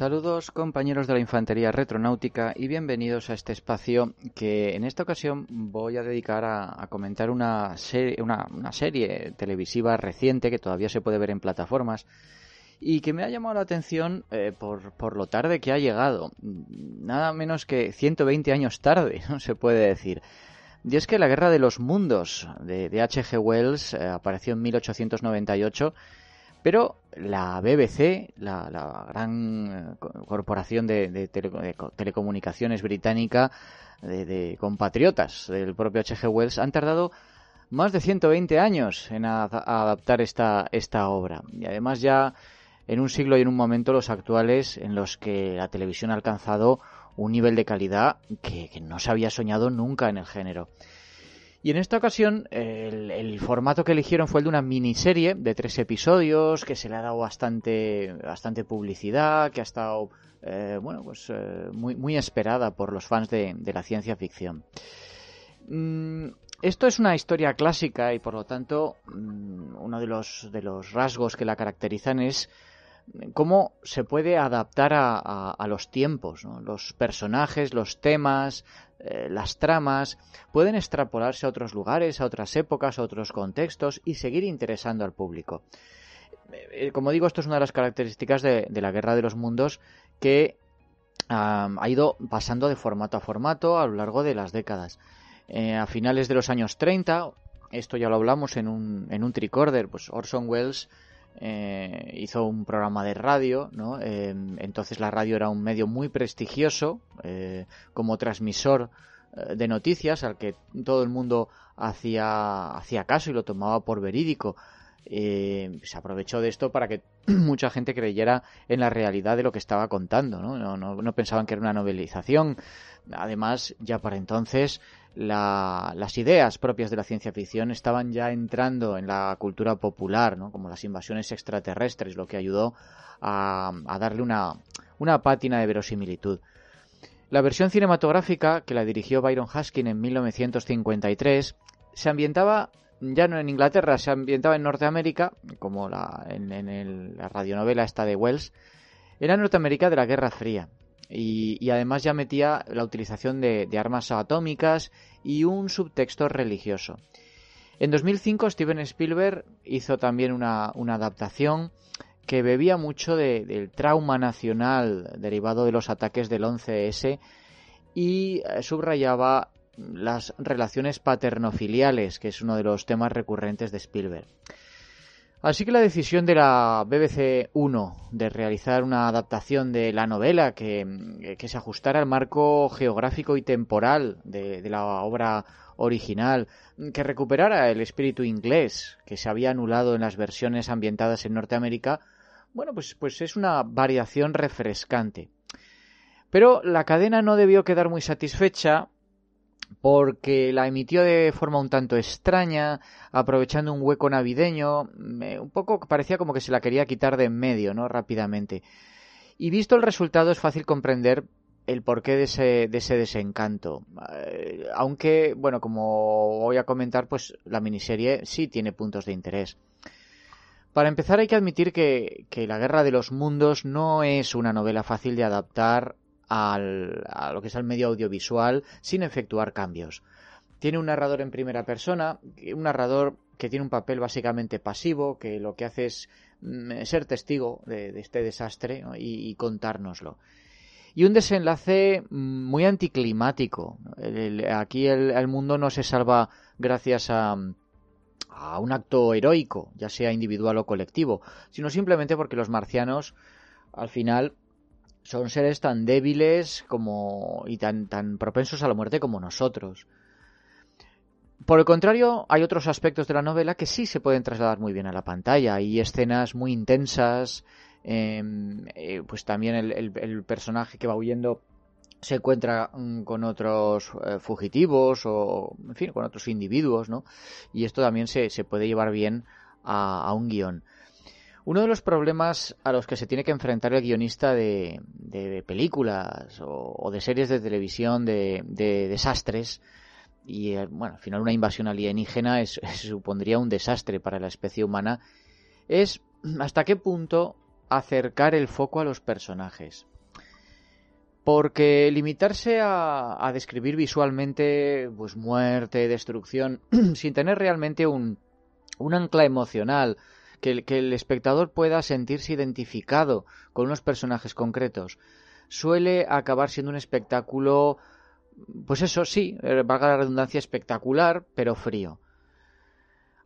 Saludos compañeros de la Infantería Retronáutica y bienvenidos a este espacio que en esta ocasión voy a dedicar a, comentar una, una, una serie televisiva reciente que todavía se puede ver en plataformas y que me ha llamado la atención eh, por, por lo tarde que ha llegado. Nada menos que 120 años tarde, no se puede decir. Y es que La Guerra de los Mundos de, de H.G. Wells eh, apareció en 1898 pero la BBC, la, gran eh, corporación de, de, tele, de telecomunicaciones británica, de, compatriotas del propio H.G. Wells, han tardado más de 120 años en adaptar esta, obra. Y además ya en un siglo y en un momento los actuales en los que la televisión ha alcanzado un nivel de calidad que no se había soñado nunca en el género. Y en esta ocasión el, formato que eligieron fue el de una miniserie de tres episodios que se le ha dado bastante, bastante publicidad, que ha estado eh, bueno, pues, eh, muy, muy esperada por los fans de, de la ciencia ficción. Mm, esto es una historia clásica y por lo tanto mm, uno de los, de los rasgos que la caracterizan es cómo se puede adaptar a, los tiempos, los personajes, los temas, eh, las tramas pueden extrapolarse a otros lugares, a otras épocas, a otros contextos y seguir interesando al público. Eh, como digo, esto es una de las características de, la Guerra de los Mundos que ha ido pasando de formato a formato a lo largo de las décadas. Eh, a finales de los años 30, esto ya lo hablamos en un, en un tricorder, pues Orson Welles eh, hizo un programa de radio, ¿no? Eh, entonces la radio era un medio muy prestigioso eh, como transmisor eh, de noticias al que todo el mundo hacía, hacía caso y lo tomaba por verídico. Eh, se aprovechó de esto para que mucha gente creyera en la realidad de lo que estaba contando. No, no, no pensaban que era una novelización. Además, ya para entonces la, las ideas propias de la ciencia ficción estaban ya entrando en la cultura popular, ¿no? como las invasiones extraterrestres, lo que ayudó a, a darle una, pátina de verosimilitud. La versión cinematográfica, que la dirigió Byron Haskin en 1953, se ambientaba ya no en Inglaterra, se ambientaba en Norteamérica, como la, en, en el, la radionovela esta de Wells, era Norteamérica de la Guerra Fría. Y, además ya metía la utilización de, armas atómicas y un subtexto religioso. En 2005 Steven Spielberg hizo también una, una adaptación que bebía mucho de, del trauma nacional derivado de los ataques del 11S y subrayaba las relaciones paternofiliales, que es uno de los temas recurrentes de Spielberg. Así que la decisión de la BBC 1 de realizar una adaptación de la novela que, que se ajustara al marco geográfico y temporal de, de, la obra original, que recuperara el espíritu inglés que se había anulado en las versiones ambientadas en Norteamérica, bueno, pues, pues es una variación refrescante. Pero la cadena no debió quedar muy satisfecha porque la emitió de forma un tanto extraña, aprovechando un hueco navideño, un poco parecía como que se la quería quitar de en medio, ¿no? Rápidamente. Y visto el resultado es fácil comprender el porqué de ese, de ese desencanto. Eh, aunque, bueno, como voy a comentar, pues la miniserie sí tiene puntos de interés. Para empezar hay que admitir que, que La Guerra de los Mundos no es una novela fácil de adaptar al, a lo que es el medio audiovisual sin efectuar cambios. Tiene un narrador en primera persona, un narrador que tiene un papel básicamente pasivo, que lo que hace es mm, ser testigo de, este desastre y, contárnoslo. Y un desenlace muy anticlimático. Aquí el, el, mundo no se salva gracias a, a un acto heroico, ya sea individual o colectivo, sino simplemente porque los marcianos al final son seres tan débiles como y tan, tan propensos a la muerte como nosotros. Por el contrario, hay otros aspectos de la novela que sí se pueden trasladar muy bien a la pantalla. Hay escenas muy intensas, em, eh, pues también el, personaje que va huyendo se encuentra mm, con otros eh, fugitivos o, en fin, con otros individuos, ¿no? Y esto también se, puede llevar bien a, un guion. Uno de los problemas a los que se tiene que enfrentar el guionista de, películas o, de series de televisión de, desastres y eh, bueno, al final una invasión alienígena supondría un desastre para la especie humana, es hasta qué punto acercar el foco a los personajes. Porque limitarse a, describir visualmente pues muerte, destrucción, sin tener realmente un, un ancla emocional, que, el espectador pueda sentirse identificado con unos personajes concretos, suele acabar siendo un espectáculo pues eso sí, eh, valga la redundancia, espectacular, pero frío.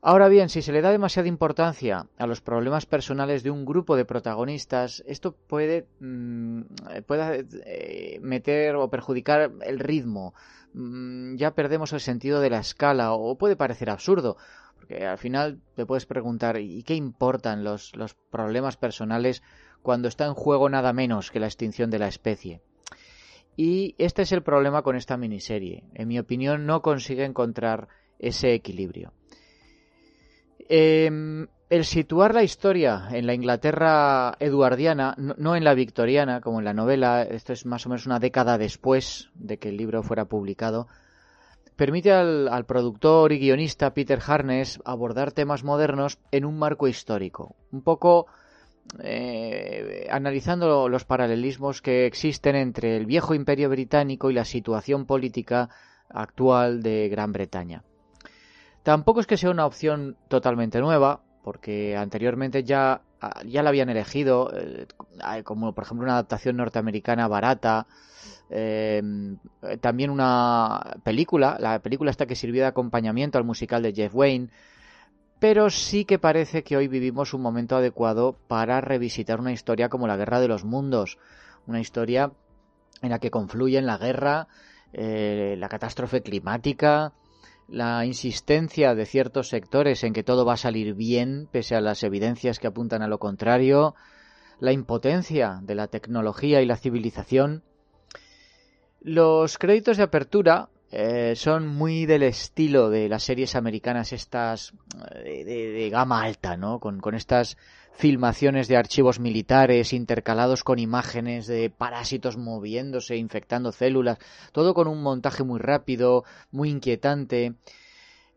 Ahora bien, si se le da demasiada importancia a los problemas personales de un grupo de protagonistas, esto puede, mm, eh, meter o perjudicar el ritmo. Mm, ya perdemos el sentido de la escala o puede parecer absurdo, porque al final te puedes preguntar ¿y qué importan los, los problemas personales cuando está en juego nada menos que la extinción de la especie? Y este es el problema con esta miniserie. En mi opinión, no consigue encontrar ese equilibrio. Em, el situar la historia en la Inglaterra eduardiana, no, en la victoriana, como en la novela, esto es más o menos una década después de que el libro fuera publicado, permite al, productor y guionista Peter Harness abordar temas modernos en un marco histórico, un poco eh, analizando los paralelismos que existen entre el viejo imperio británico y la situación política actual de Gran Bretaña. Tampoco es que sea una opción totalmente nueva, porque anteriormente ya, ya la habían elegido, eh, como por ejemplo una adaptación norteamericana barata, em, también una película, la película esta que sirvió de acompañamiento al musical de Jeff Wayne, pero sí que parece que hoy vivimos un momento adecuado para revisitar una historia como la Guerra de los Mundos, una historia en la que confluyen la guerra, eh, la catástrofe climática, la insistencia de ciertos sectores en que todo va a salir bien, pese a las evidencias que apuntan a lo contrario, la impotencia de la tecnología y la civilización. Los créditos de apertura eh, son muy del estilo de las series americanas estas eh, de, gama alta, ¿no? Con, estas filmaciones de archivos militares intercalados con imágenes de parásitos moviéndose, infectando células, todo con un montaje muy rápido, muy inquietante.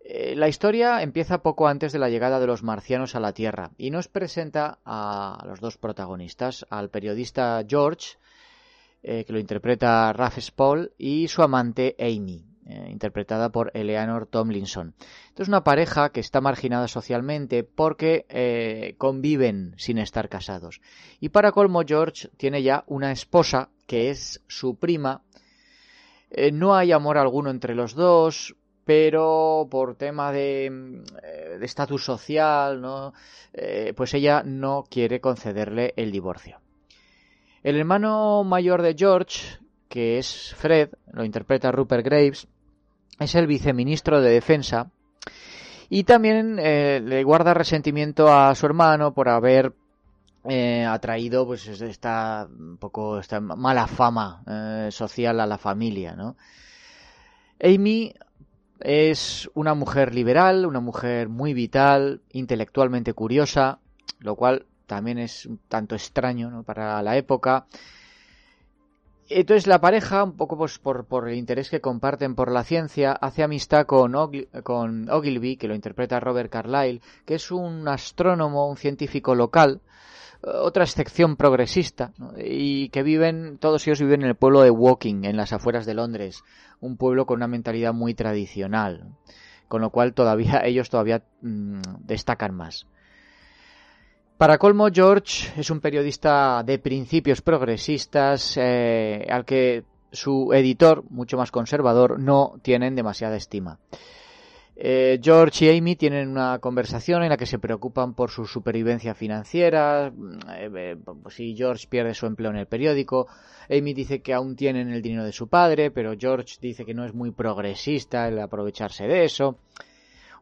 Eh, la historia empieza poco antes de la llegada de los marcianos a la Tierra y nos presenta a los dos protagonistas, al periodista George, que lo interpreta Ralph Spall, y su amante Amy. Eh, interpretada por Eleanor Tomlinson. es una pareja que está marginada socialmente porque eh, conviven sin estar casados. Y para colmo, George tiene ya una esposa que es su prima. Eh, no hay amor alguno entre los dos, pero por tema de estatus social, pues ella no quiere concederle el divorcio. El hermano mayor de George, que es Fred, lo interpreta Rupert Graves, es el viceministro de Defensa y también eh, le guarda resentimiento a su hermano por haber eh, atraído pues esta poco esta mala fama eh, social a la familia ¿no? Amy es una mujer liberal una mujer muy vital intelectualmente curiosa lo cual también es un tanto extraño para la época entonces la pareja, un poco pues, por, por, el interés que comparten por la ciencia, hace amistad con, con Ogilvy, que lo interpreta Robert Carlyle, que es un astrónomo, un científico local, otra excepción progresista, y que viven, todos ellos viven en el pueblo de Woking, en las afueras de Londres, un pueblo con una mentalidad muy tradicional, con lo cual todavía ellos todavía mm, destacan más. Para colmo, George es un periodista de principios progresistas eh, al que su editor, mucho más conservador, no tienen demasiada estima. Eh, George y Amy tienen una conversación en la que se preocupan por su supervivencia financiera, eh, eh, si George pierde su empleo en el periódico, Amy dice que aún tienen el dinero de su padre, pero George dice que no es muy progresista el aprovecharse de eso.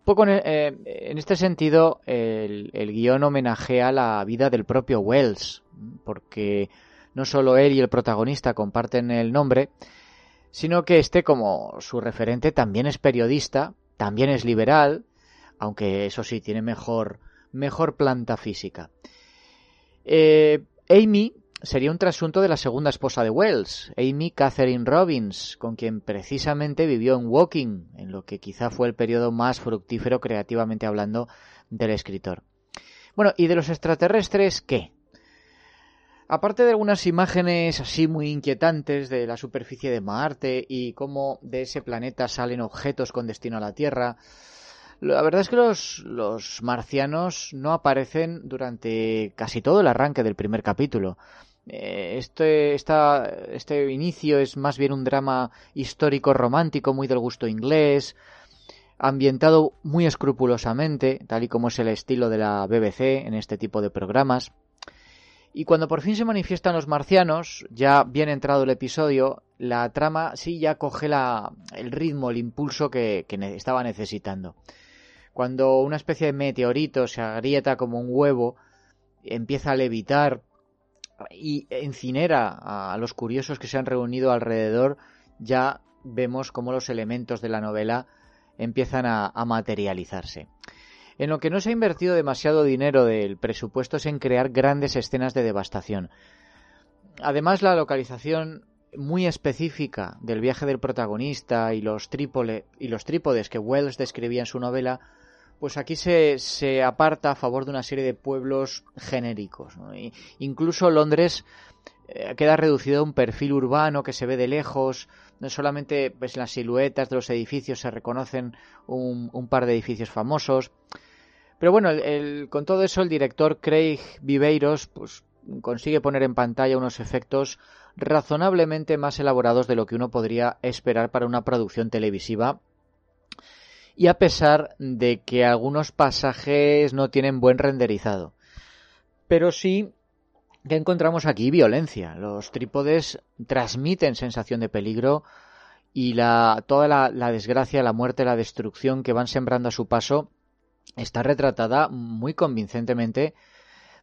Poco en, este sentido, el, el guion homenajea la vida del propio Wells, porque no solo él y el protagonista comparten el nombre, sino que este como su referente también es periodista también es liberal, aunque eso sí, tiene mejor, mejor planta física. Eh, Amy sería un trasunto de la segunda esposa de Wells, Amy Catherine Robbins, con quien precisamente vivió en Walking, en lo que quizá fue el periodo más fructífero creativamente hablando del escritor. Bueno, ¿y de los extraterrestres qué? Aparte de algunas imágenes así muy inquietantes de la superficie de Marte y cómo de ese planeta salen objetos con destino a la Tierra, la verdad es que los, marcianos no aparecen durante casi todo el arranque del primer capítulo. Eh, este, este inicio es más bien un drama histórico romántico muy del gusto inglés, ambientado muy escrupulosamente, tal y como es el estilo de la BBC en este tipo de programas. Y cuando por fin se manifiestan los marcianos, ya bien entrado el episodio, la trama sí ya coge el ritmo, el impulso que, estaba necesitando. Cuando una especie de meteorito se agrieta como un huevo, empieza a levitar y incinera a los curiosos que se han reunido alrededor, ya vemos cómo los elementos de la novela empiezan a materializarse. En lo que no se ha invertido demasiado dinero del presupuesto es en crear grandes escenas de devastación. Además, la localización muy específica del viaje del protagonista y los trípodes que Wells describía en su novela, pues aquí se, se aparta a favor de una serie de pueblos genéricos. incluso Londres eh, queda reducido a un perfil urbano que se ve de lejos. No solamente pues, las siluetas de los edificios se reconocen un, un par de edificios famosos. Pero bueno, con todo eso el director Craig Viveiros pues, consigue poner en pantalla unos efectos razonablemente más elaborados de lo que uno podría esperar para una producción televisiva. Y a pesar de que algunos pasajes no tienen buen renderizado. Pero sí que encontramos aquí violencia. Los trípodes transmiten sensación de peligro y la, toda la desgracia, la muerte, la destrucción que van sembrando a su paso está retratada muy convincentemente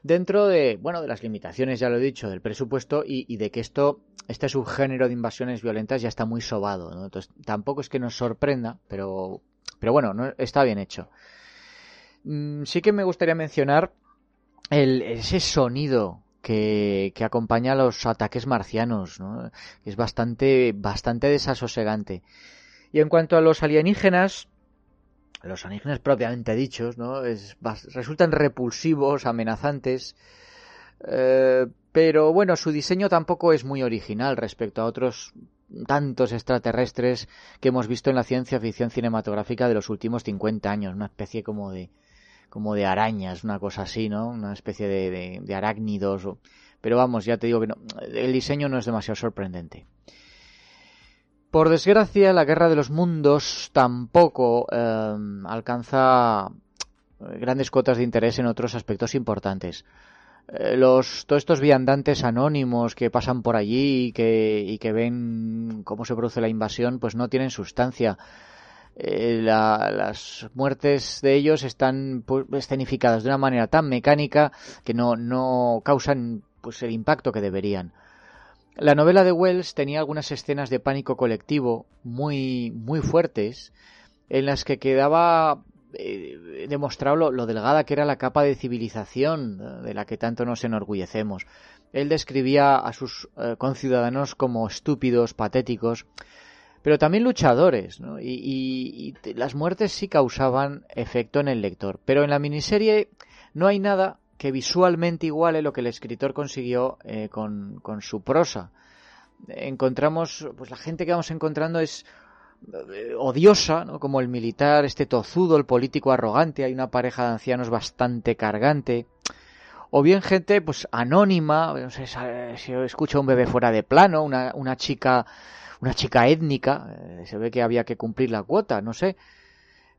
dentro de, bueno, de las limitaciones, ya lo he dicho, del presupuesto y, de que esto, este subgénero de invasiones violentas ya está muy sobado. Entonces, tampoco es que nos sorprenda, pero, pero bueno, no, está bien hecho. Mm, sí que me gustaría mencionar ese sonido que, acompaña a los ataques marcianos, ¿no? Es bastante, bastante desasosegante. Y en cuanto a los alienígenas, los alienígenas propiamente dichos, ¿no? Es, resultan repulsivos, amenazantes, eh, pero bueno, su diseño tampoco es muy original respecto a otros tantos extraterrestres que hemos visto en la ciencia ficción cinematográfica de los últimos 50 años, una especie como de como de arañas, una cosa así, ¿no? Una especie de, de arácnidos. Pero vamos, ya te digo que el diseño no es demasiado sorprendente. Por desgracia, la Guerra de los Mundos tampoco em, alcanza eh, grandes cuotas de interés en otros aspectos importantes. Eh, los, todos estos viandantes anónimos que pasan por allí y que, y que ven cómo se produce la invasión, pues no tienen sustancia. Eh, las muertes de ellos están pues, escenificadas de una manera tan mecánica que no, no causan pues el impacto que deberían. La novela de Wells tenía algunas escenas de pánico colectivo muy, muy fuertes, en las que quedaba eh, demostrado lo, delgada que era la capa de civilización de la que tanto nos enorgullecemos. Él describía a sus eh, conciudadanos como estúpidos, patéticos, pero también luchadores, y, las muertes sí causaban efecto en el lector. Pero en la miniserie no hay nada que visualmente iguale lo que el escritor consiguió eh, con, su prosa. Encontramos, pues la gente que vamos encontrando es eh, odiosa, ¿no? como el militar, este tozudo, el político arrogante, hay una pareja de ancianos bastante cargante, o bien gente pues anónima, no sé si escucha un bebé fuera de plano, una, una chica, una chica étnica, eh, se ve que había que cumplir la cuota, no sé.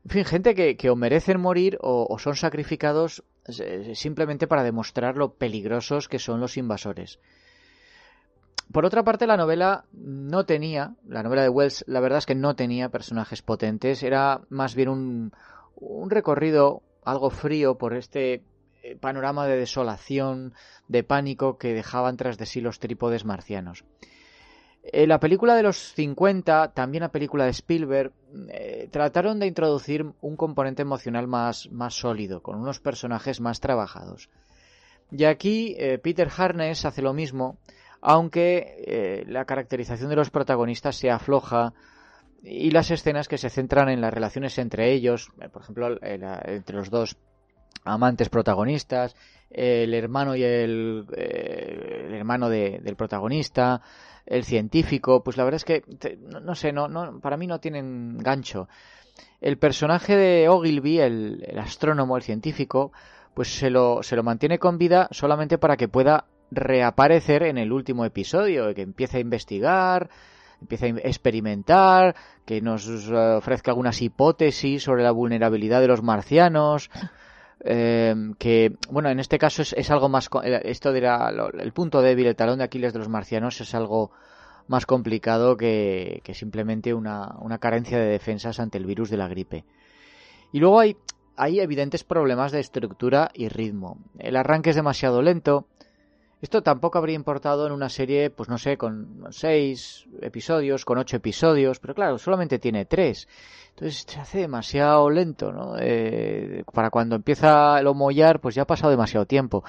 En fin, gente que, que o merecen morir o, o son sacrificados eh, simplemente para demostrar lo peligrosos que son los invasores. Por otra parte, la novela no tenía, la novela de Wells, la verdad es que no tenía personajes potentes, era más bien un, un recorrido algo frío por este eh, panorama de desolación, de pánico que dejaban tras de sí los trípodes marcianos. En la película de los 50, también la película de Spielberg, eh, trataron de introducir un componente emocional más, más sólido, con unos personajes más trabajados. Y aquí eh, Peter Harness hace lo mismo, aunque eh, la caracterización de los protagonistas se afloja y las escenas que se centran en las relaciones entre ellos, eh, por ejemplo, eh, entre los dos amantes protagonistas, el hermano y el, el hermano de- del protagonista, el científico, pues la verdad es que no sé, no, no, para mí no tienen gancho. El personaje de Ogilvy, el, el astrónomo, el científico, pues se lo, se lo mantiene con vida solamente para que pueda reaparecer en el último episodio, que empiece a investigar, empiece a experimentar, que nos eh, ofrezca algunas hipótesis sobre la vulnerabilidad de los marcianos. eh, que, bueno, en este caso es, es algo más. eh, Esto de la- el punto débil, el talón de Aquiles de los marcianos es algo más complicado que, que simplemente una, una carencia de defensas ante el virus de la gripe. Y luego hay, hay evidentes problemas de estructura y ritmo. El arranque es demasiado lento. Esto tampoco habría importado en una serie, pues no sé, con seis episodios, con ocho episodios, pero claro, solamente tiene tres. Entonces se hace demasiado lento, ¿no? Eh, para cuando empieza el homollar, pues ya ha pasado demasiado tiempo.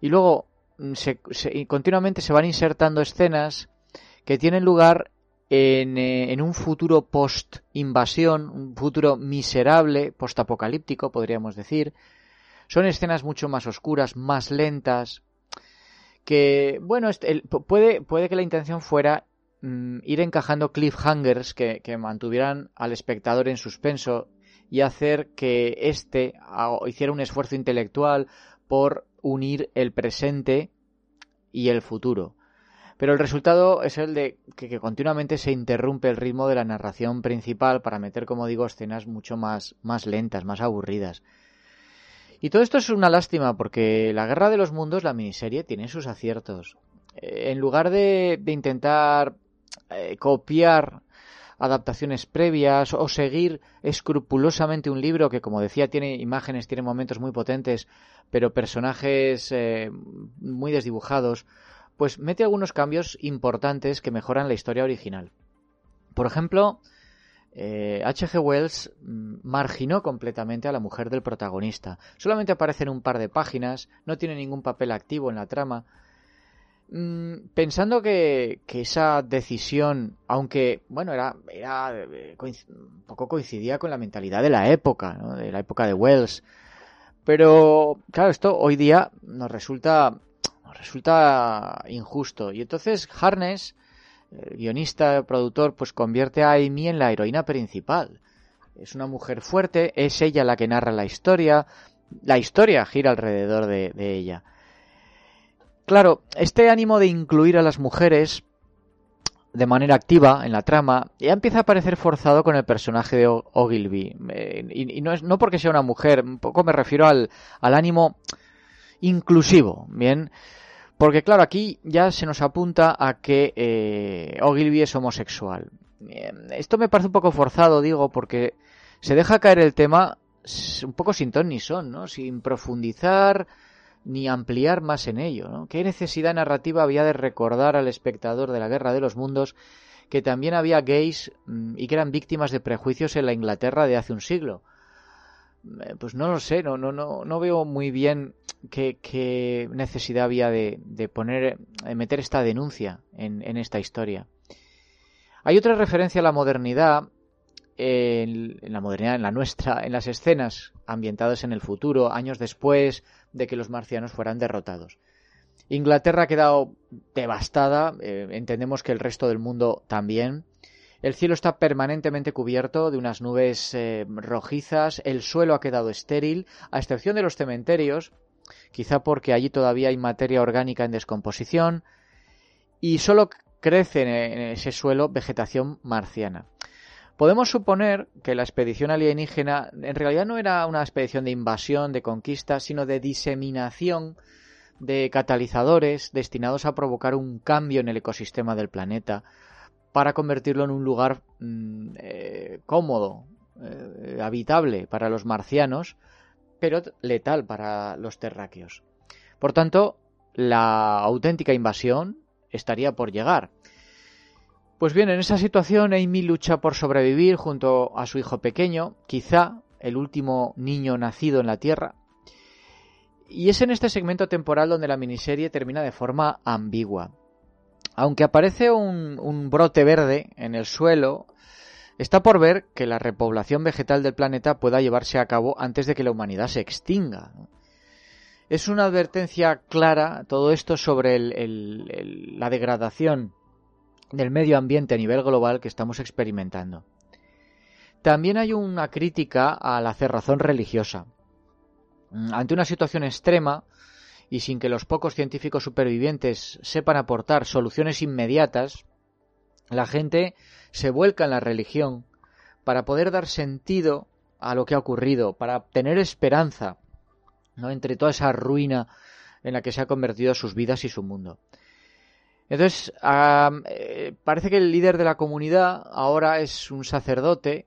Y luego mm, se, y continuamente se van insertando escenas que tienen lugar en, eh, en un futuro post-invasión, un futuro miserable, post-apocalíptico, podríamos decir. Son escenas mucho más oscuras, más lentas, que, bueno, este- el- pu- puede, puede que la intención fuera mm, ir encajando cliffhangers que, que mantuvieran al espectador en suspenso y hacer que éste hiciera un esfuerzo intelectual por unir el presente y el futuro. Pero el resultado es el de que, que continuamente se interrumpe el ritmo de la narración principal para meter, como digo, escenas mucho más, más lentas, más aburridas. Y todo esto es una lástima porque La Guerra de los Mundos, la miniserie, tiene sus aciertos. Eh, en lugar de, de intentar eh, copiar adaptaciones previas o seguir escrupulosamente un libro que, como decía, tiene imágenes, tiene momentos muy potentes, pero personajes eh, muy desdibujados, pues mete algunos cambios importantes que mejoran la historia original. Por ejemplo, eh, H.G. Wells mm, marginó completamente a la mujer del protagonista. Solamente aparece en un par de páginas, no tiene ningún papel activo en la trama. Mm, pensando que, que esa decisión, aunque, bueno, era, era eh, un poco coincidía con la mentalidad de la época, ¿no? de la época de Wells. Pero, claro, esto hoy día nos resulta, nos resulta injusto. Y entonces Harness, el guionista, el productor, pues convierte a Amy en la heroína principal. Es una mujer fuerte, es ella la que narra la historia, la historia gira alrededor de, ella. Claro, este ánimo de incluir a las mujeres de manera activa en la trama ya empieza a parecer forzado con el personaje de Ogilvy. Eh, y, y no es no porque sea una mujer, un poco me refiero al, al ánimo inclusivo, ¿bien? Porque claro, aquí ya se nos apunta a que eh, Ogilvy es homosexual. Esto me parece un poco forzado, digo, porque se deja caer el tema un poco sin ton ni son, ¿no? Sin profundizar ni ampliar más en ello, ¿no? ¿Qué necesidad narrativa había de recordar al espectador de la Guerra de los Mundos que también había gays mm, y que eran víctimas de prejuicios en la Inglaterra de hace un siglo? Eh, Pues no lo sé, no, no, no, no veo muy bien qué, necesidad había de, poner, de meter esta denuncia en, esta historia. Hay otra referencia a la modernidad, en, en la modernidad, en la nuestra, en las escenas ambientadas en el futuro, años después de que los marcianos fueran derrotados. Inglaterra ha quedado devastada, eh, entendemos que el resto del mundo también. El cielo está permanentemente cubierto de unas nubes eh, rojizas, el suelo ha quedado estéril, a excepción de los cementerios, quizá porque allí todavía hay materia orgánica en descomposición, y solo crece en ese suelo vegetación marciana. Podemos suponer que la expedición alienígena en realidad no era una expedición de invasión, de conquista, sino de diseminación de catalizadores destinados a provocar un cambio en el ecosistema del planeta para convertirlo en un lugar mm, eh, cómodo, eh, habitable para los marcianos, pero letal para los terráqueos. Por tanto, la auténtica invasión estaría por llegar. Pues bien, en esa situación Amy lucha por sobrevivir junto a su hijo pequeño, quizá el último niño nacido en la Tierra. Y es en este segmento temporal donde la miniserie termina de forma ambigua. Aunque aparece un, brote verde en el suelo, está por ver que la repoblación vegetal del planeta pueda llevarse a cabo antes de que la humanidad se extinga. Es una advertencia clara todo esto sobre la degradación del medio ambiente a nivel global que estamos experimentando. También hay una crítica a la cerrazón religiosa. Mm, ante una situación extrema y sin que los pocos científicos supervivientes sepan aportar soluciones inmediatas, la gente se vuelca en la religión para poder dar sentido a lo que ha ocurrido, para tener esperanza ¿no? entre toda esa ruina en la que se ha convertido sus vidas y su mundo. Entonces, eh, parece que el líder de la comunidad ahora es un sacerdote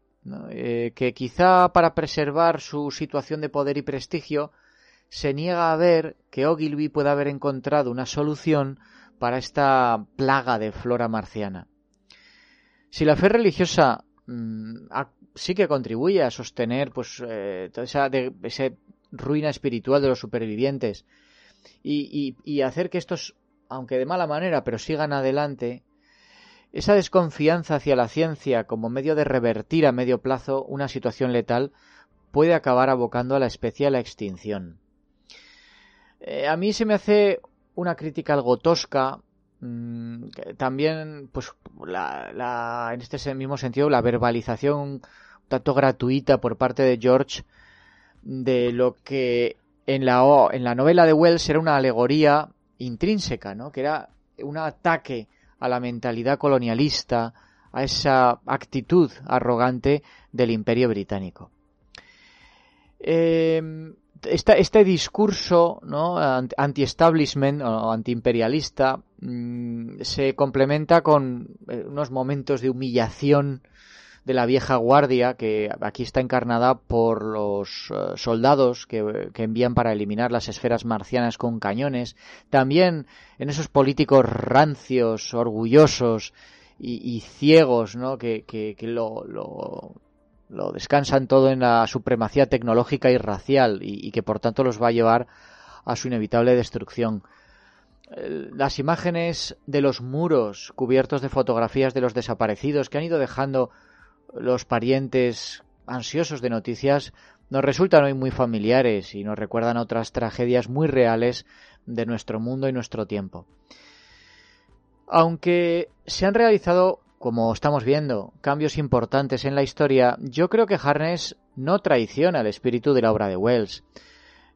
eh, que quizá para preservar su situación de poder y prestigio se niega a ver que Ogilvy pueda haber encontrado una solución para esta plaga de flora marciana. Si la fe religiosa mm, sí que contribuye a sostener pues eh, esa, ruina espiritual de los supervivientes y, y hacer que estos aunque de mala manera, pero sigan adelante, esa desconfianza hacia la ciencia como medio de revertir a medio plazo una situación letal puede acabar abocando a la especie a la extinción. Eh, a mí se me hace una crítica algo tosca, mm, también, pues, en este mismo sentido, la verbalización tanto gratuita por parte de George de lo que en la, en la novela de Wells era una alegoría intrínseca, ¿no? que era un ataque a la mentalidad colonialista, a esa actitud arrogante del imperio británico. Eh, este discurso ¿no? anti-establishment o anti-imperialista mm, se complementa con eh, unos momentos de humillación de la vieja guardia, que aquí está encarnada por los eh, soldados que, envían para eliminar las esferas marcianas con cañones, también en esos políticos rancios, orgullosos y, ciegos, ¿no? que, lo, lo, descansan todo en la supremacía tecnológica y racial y, y que por tanto los va a llevar a su inevitable destrucción las imágenes de los muros cubiertos de fotografías de los desaparecidos que han ido dejando los parientes ansiosos de noticias nos resultan hoy muy familiares y nos recuerdan otras tragedias muy reales de nuestro mundo y nuestro tiempo. Aunque se han realizado, como estamos viendo, cambios importantes en la historia, yo creo que Harness no traiciona el espíritu de la obra de Wells.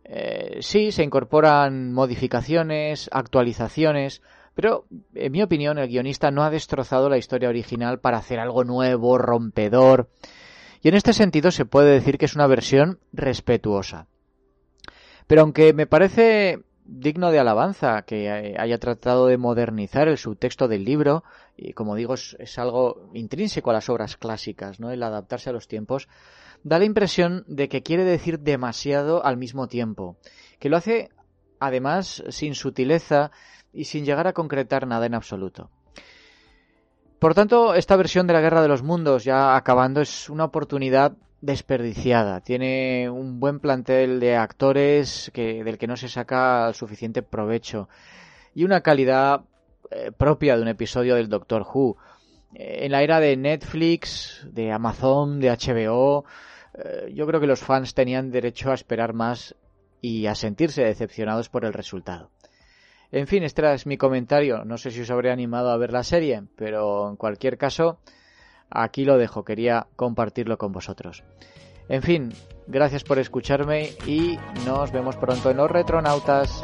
Eh, sí, se incorporan modificaciones, actualizaciones, pero, en mi opinión, el guionista no ha destrozado la historia original para hacer algo nuevo, rompedor. Y en este sentido se puede decir que es una versión respetuosa. Pero aunque me parece digno de alabanza que haya tratado de modernizar el subtexto del libro, y como digo, es, algo intrínseco a las obras clásicas, ¿no? El adaptarse a los tiempos, da la impresión de que quiere decir demasiado al mismo tiempo, que lo hace además sin sutileza y sin llegar a concretar nada en absoluto. Por tanto, esta versión de la Guerra de los Mundos, ya acabando, es una oportunidad desperdiciada. Tiene un buen plantel de actores que, del que no se saca suficiente provecho y una calidad eh, propia de un episodio del Doctor Who. Eh, en la era de Netflix, de Amazon, de HBO, eh, yo creo que los fans tenían derecho a esperar más y a sentirse decepcionados por el resultado. En fin, este es mi comentario. No sé si os habré animado a ver la serie, pero en cualquier caso, aquí lo dejo. Quería compartirlo con vosotros. En fin, gracias por escucharme y nos vemos pronto en los retronautas.